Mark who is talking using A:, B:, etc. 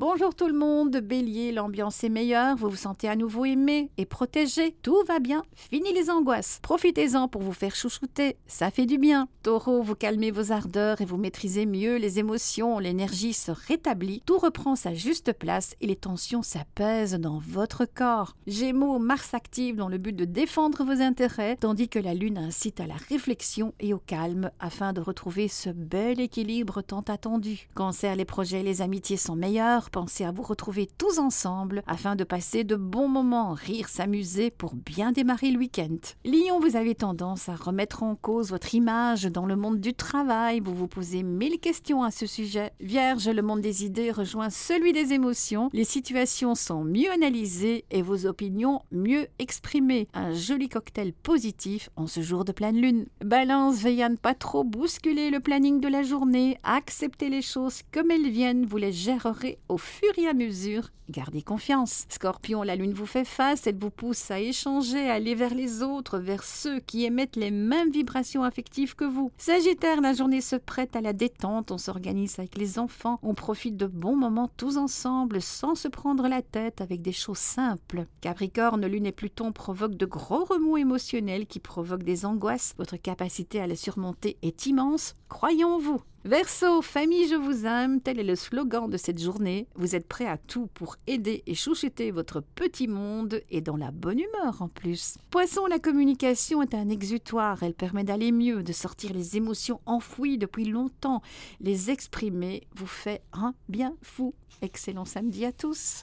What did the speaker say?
A: Bonjour tout le monde, Bélier, l'ambiance est meilleure, vous vous sentez à nouveau aimé et protégé, tout va bien, fini les angoisses. Profitez-en pour vous faire chouchouter, ça fait du bien. Taureau, vous calmez vos ardeurs et vous maîtrisez mieux les émotions, l'énergie se rétablit, tout reprend sa juste place et les tensions s'apaisent dans votre corps. Gémeaux, Mars active dans le but de défendre vos intérêts, tandis que la Lune incite à la réflexion et au calme afin de retrouver ce bel équilibre tant attendu. Cancer, les projets et les amitiés sont meilleurs pensez à vous retrouver tous ensemble afin de passer de bons moments, rire, s'amuser pour bien démarrer le week-end. Lion, vous avez tendance à remettre en cause votre image dans le monde du travail, vous vous posez mille questions à ce sujet. Vierge, le monde des idées rejoint celui des émotions, les situations sont mieux analysées et vos opinions mieux exprimées. Un joli cocktail positif en ce jour de pleine lune. Balance, veillez à ne pas trop bousculer le planning de la journée, acceptez les choses comme elles viennent, vous les gérerez au fur et à mesure. Gardez confiance. Scorpion, la lune vous fait face, elle vous pousse à échanger, à aller vers les autres, vers ceux qui émettent les mêmes vibrations affectives que vous. Sagittaire, la journée se prête à la détente, on s'organise avec les enfants, on profite de bons moments tous ensemble sans se prendre la tête avec des choses simples. Capricorne, lune et Pluton provoquent de gros remous émotionnels qui provoquent des angoisses. Votre capacité à les surmonter est immense, croyons vous. Verseau, famille, je vous aime, tel est le slogan de cette journée. Vous êtes prêt à tout pour aider et chouchouter votre petit monde et dans la bonne humeur en plus. Poisson, la communication est un exutoire. Elle permet d'aller mieux, de sortir les émotions enfouies depuis longtemps. Les exprimer vous fait un bien fou. Excellent samedi à tous.